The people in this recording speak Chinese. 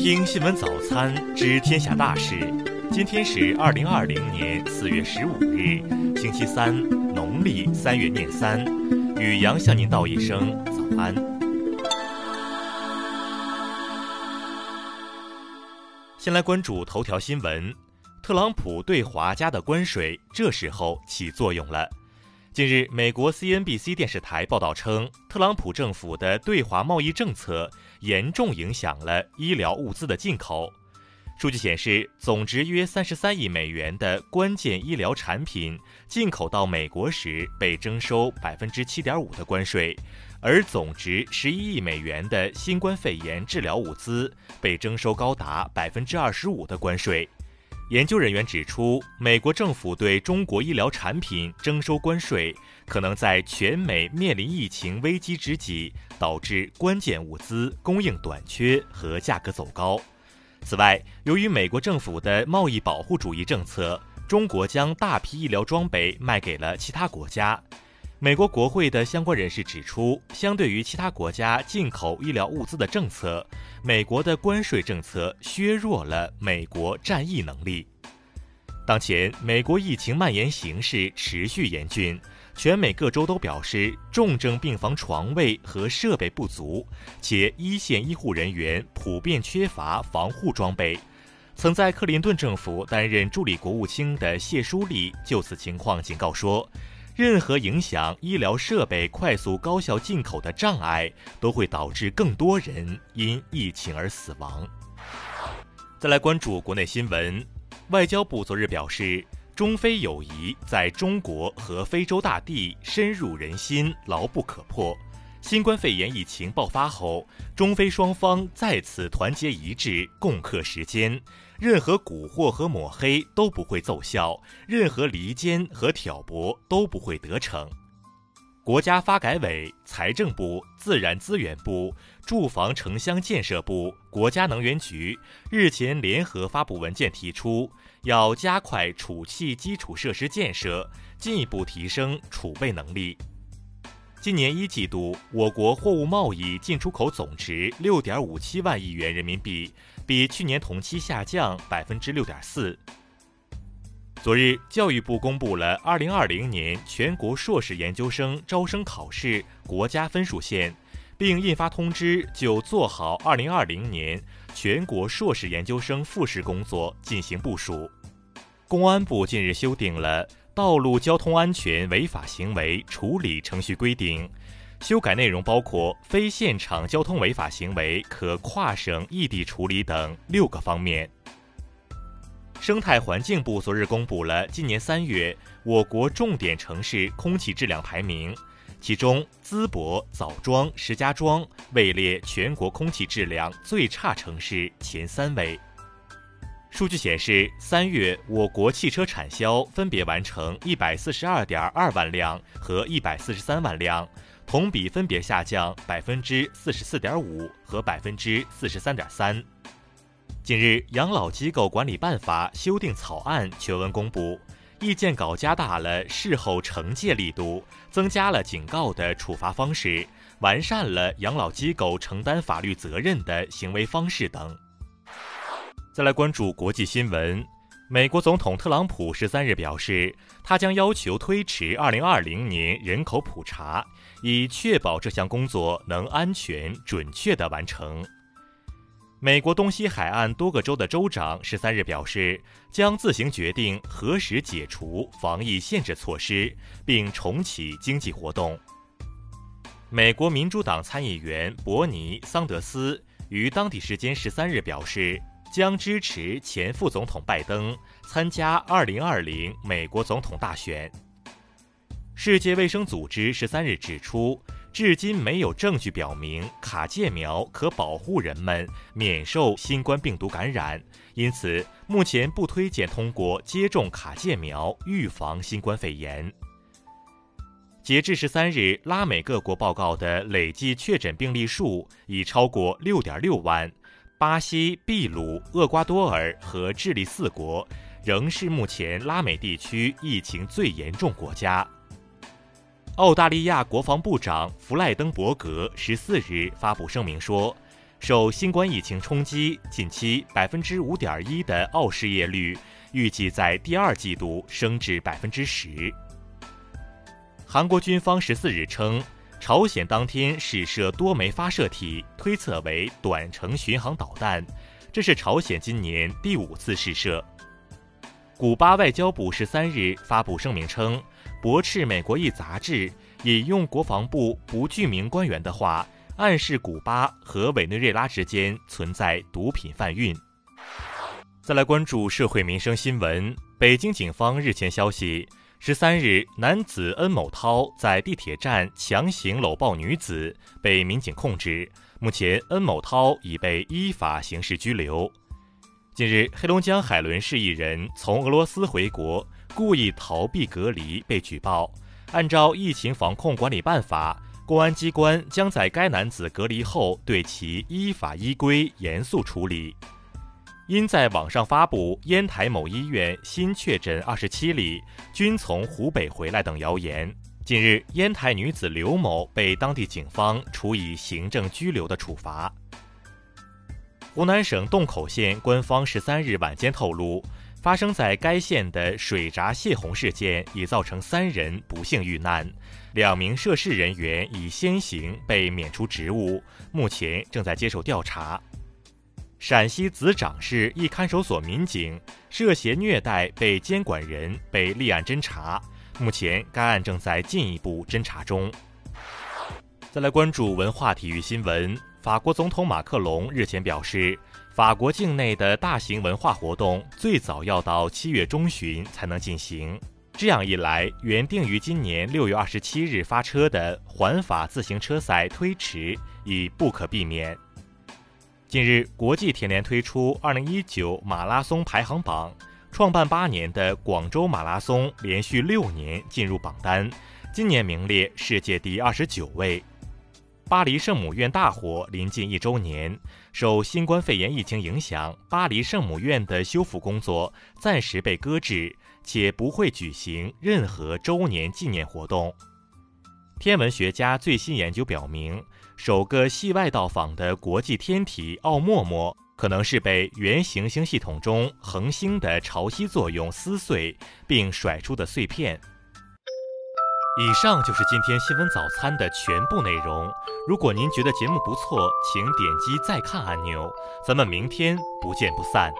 听新闻早餐知天下大事。今天是二零二零年四月十五日，星期三，农历三月廿三。雨阳向您道一声早安。先来关注头条新闻：特朗普对华加的关税这时候起作用了。近日，美国 CNBC 电视台报道称，特朗普政府的对华贸易政策严重影响了医疗物资的进口。数据显示，总值约三十三亿美元的关键医疗产品进口到美国时被征收百分之七点五的关税，而总值十一亿美元的新冠肺炎治疗物资被征收高达百分之二十五的关税。研究人员指出，美国政府对中国医疗产品征收关税，可能在全美面临疫情危机之际，导致关键物资供应短缺和价格走高。此外，由于美国政府的贸易保护主义政策，中国将大批医疗装备卖给了其他国家。美国国会的相关人士指出，相对于其他国家进口医疗物资的政策，美国的关税政策削弱了美国战役能力。当前，美国疫情蔓延形势持续严峻，全美各州都表示重症病房床位和设备不足，且一线医护人员普遍缺乏防护装备。曾在克林顿政府担任助理国务卿的谢舒利就此情况警告说。任何影响医疗设备快速高效进口的障碍，都会导致更多人因疫情而死亡。再来关注国内新闻，外交部昨日表示，中非友谊在中国和非洲大地深入人心，牢不可破。新冠肺炎疫情爆发后，中非双方再次团结一致，共克时艰。任何蛊惑和抹黑都不会奏效，任何离间和挑拨都不会得逞。国家发改委、财政部、自然资源部、住房城乡建设部、国家能源局日前联合发布文件，提出要加快储气基础设施建设，进一步提升储备能力。今年一季度，我国货物贸易进出口总值六点五七万亿元人民币，比去年同期下降百分之六点四。昨日，教育部公布了二零二零年全国硕士研究生招生考试国家分数线，并印发通知，就做好二零二零年全国硕士研究生复试工作进行部署。公安部近日修订了。道路交通安全违法行为处理程序规定，修改内容包括非现场交通违法行为可跨省异地处理等六个方面。生态环境部昨日公布了今年三月我国重点城市空气质量排名，其中淄博、枣庄、石家庄位列全国空气质量最差城市前三位。数据显示，三月我国汽车产销分别完成一百四十二点二万辆和一百四十三万辆，同比分别下降百分之四十四点五和百分之四十三点三。近日，《养老机构管理办法》修订草案全文公布，意见稿加大了事后惩戒力度，增加了警告的处罚方式，完善了养老机构承担法律责任的行为方式等。再来关注国际新闻，美国总统特朗普十三日表示，他将要求推迟二零二零年人口普查，以确保这项工作能安全准确地完成。美国东西海岸多个州的州长十三日表示，将自行决定何时解除防疫限制措施，并重启经济活动。美国民主党参议员伯尼·桑德斯于当地时间十三日表示。将支持前副总统拜登参加2020美国总统大选。世界卫生组织十三日指出，至今没有证据表明卡介苗可保护人们免受新冠病毒感染，因此目前不推荐通过接种卡介苗预防新冠肺炎。截至十三日，拉美各国报告的累计确诊病例数已超过六点六万。巴西、秘鲁、厄瓜多尔和智利四国仍是目前拉美地区疫情最严重国家。澳大利亚国防部长弗赖登伯格十四日发布声明说，受新冠疫情冲击，近期百分之五点一的澳失业率预计在第二季度升至百分之十。韩国军方十四日称，朝鲜当天试射多枚发射体，推测为短程巡航导弹，这是朝鲜今年第五次试射。古巴外交部十三日发布声明称，驳斥美国一杂志引用国防部不具名官员的话。暗示古巴和委内瑞拉之间存在毒品贩运。再来关注社会民生新闻。北京警方日前消息，十三日，男子恩某涛在地铁站强行搂抱女子，被民警控制。目前，恩某涛已被依法刑事拘留。近日，黑龙江海伦市一人从俄罗斯回国，故意逃避隔离被举报。按照疫情防控管理办法。公安机关将在该男子隔离后对其依法依规严肃处理。因在网上发布烟台某医院新确诊二十七例均从湖北回来等谣言，近日烟台女子刘某被当地警方处以行政拘留的处罚。湖南省洞口县官方十三日晚间透露，发生在该县的水闸泄洪事件已造成三人不幸遇难。两名涉事人员已先行被免除职务，目前正在接受调查。陕西子长市一看守所民警涉嫌虐待被监管人被立案侦查，目前该案正在进一步侦查中。再来关注文化体育新闻，法国总统马克龙日前表示，法国境内的大型文化活动最早要到七月中旬才能进行。这样一来，原定于今年六月二十七日发车的环法自行车赛推迟已不可避免。近日，国际田联推出二零一九马拉松排行榜，创办八年的广州马拉松连续六年进入榜单，今年名列世界第二十九位。巴黎圣母院大火临近一周年，受新冠肺炎疫情影响，巴黎圣母院的修复工作暂时被搁置。且不会举行任何周年纪念活动。天文学家最新研究表明，首个系外到访的国际天体奥陌陌可能是被原行星系统中恒星的潮汐作用撕碎并甩出的碎片。以上就是今天新闻早餐的全部内容。如果您觉得节目不错，请点击再看按钮。咱们明天不见不散。